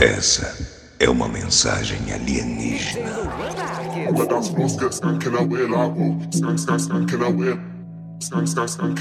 Essa é uma mensagem alienígena. Skank, skank. Skank,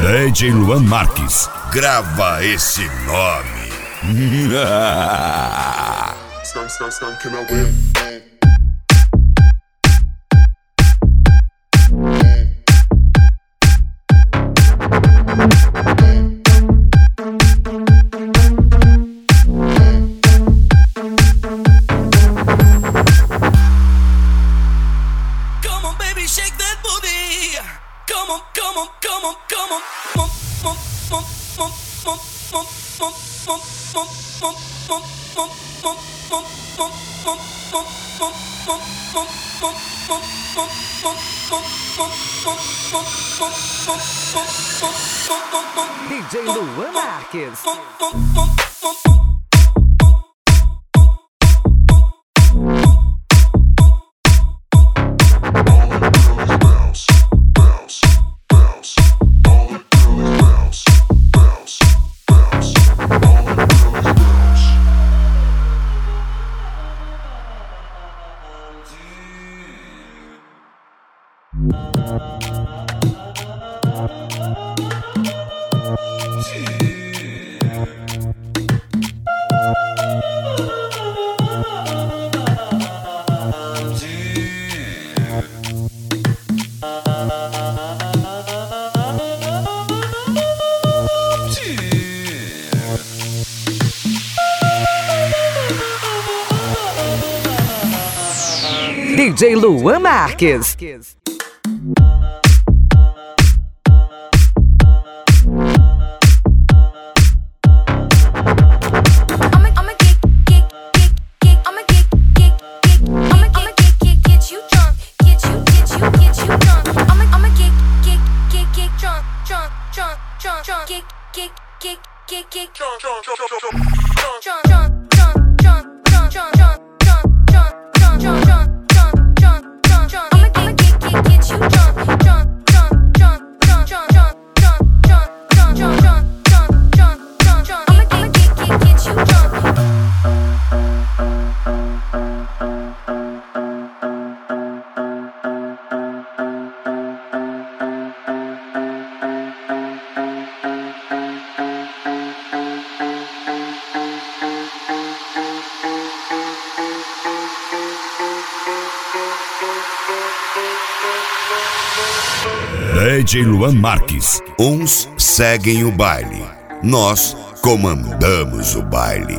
DJ Luan Marques. Grava esse nome. DJ Luan Marques. DJ Luan Marques. DJ Luan Marques. Uns seguem o baile. Nós comandamos o baile.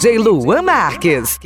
DJ Luan Marques.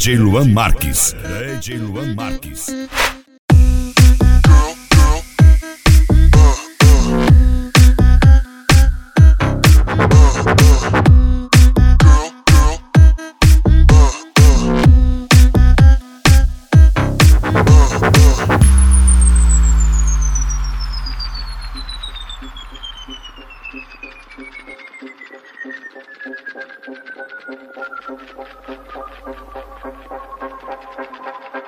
DJ Luan Marques. DJ Luan Marques. thank you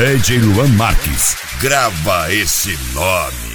DJ Luan Marques. Grava esse nome.